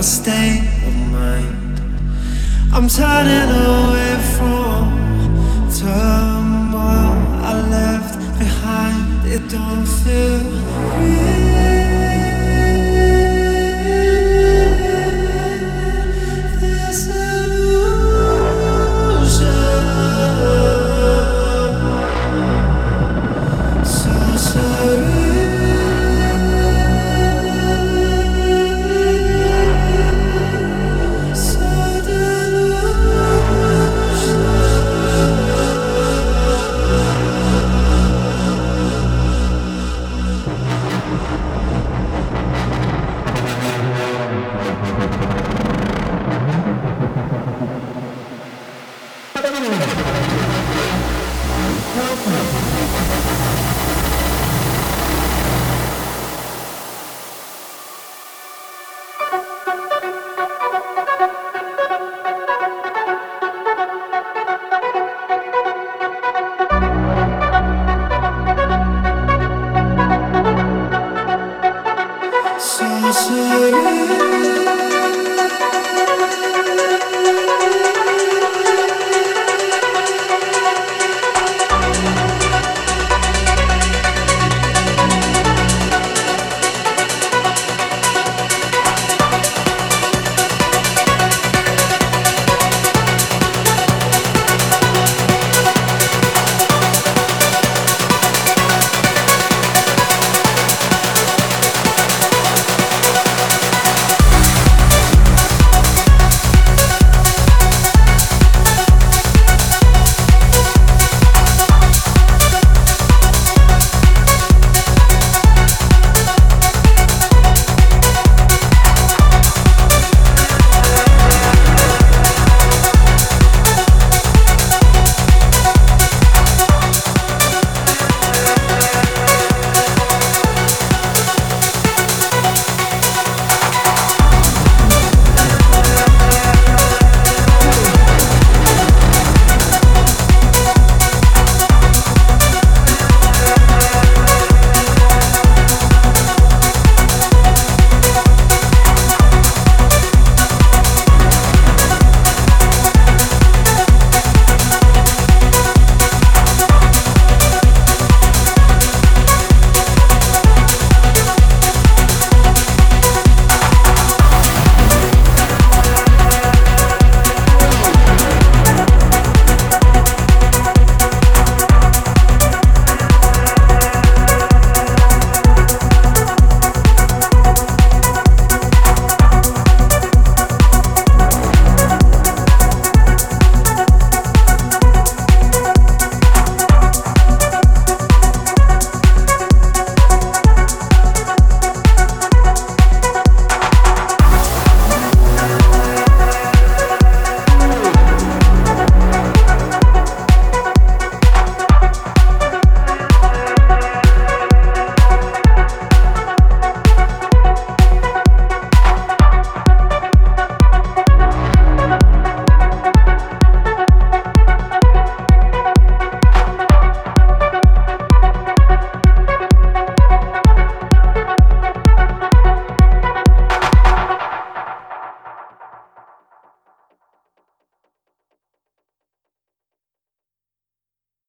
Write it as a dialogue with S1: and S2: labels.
S1: A state of mind. I'm turning away from turmoil I left behind. It don't feel real.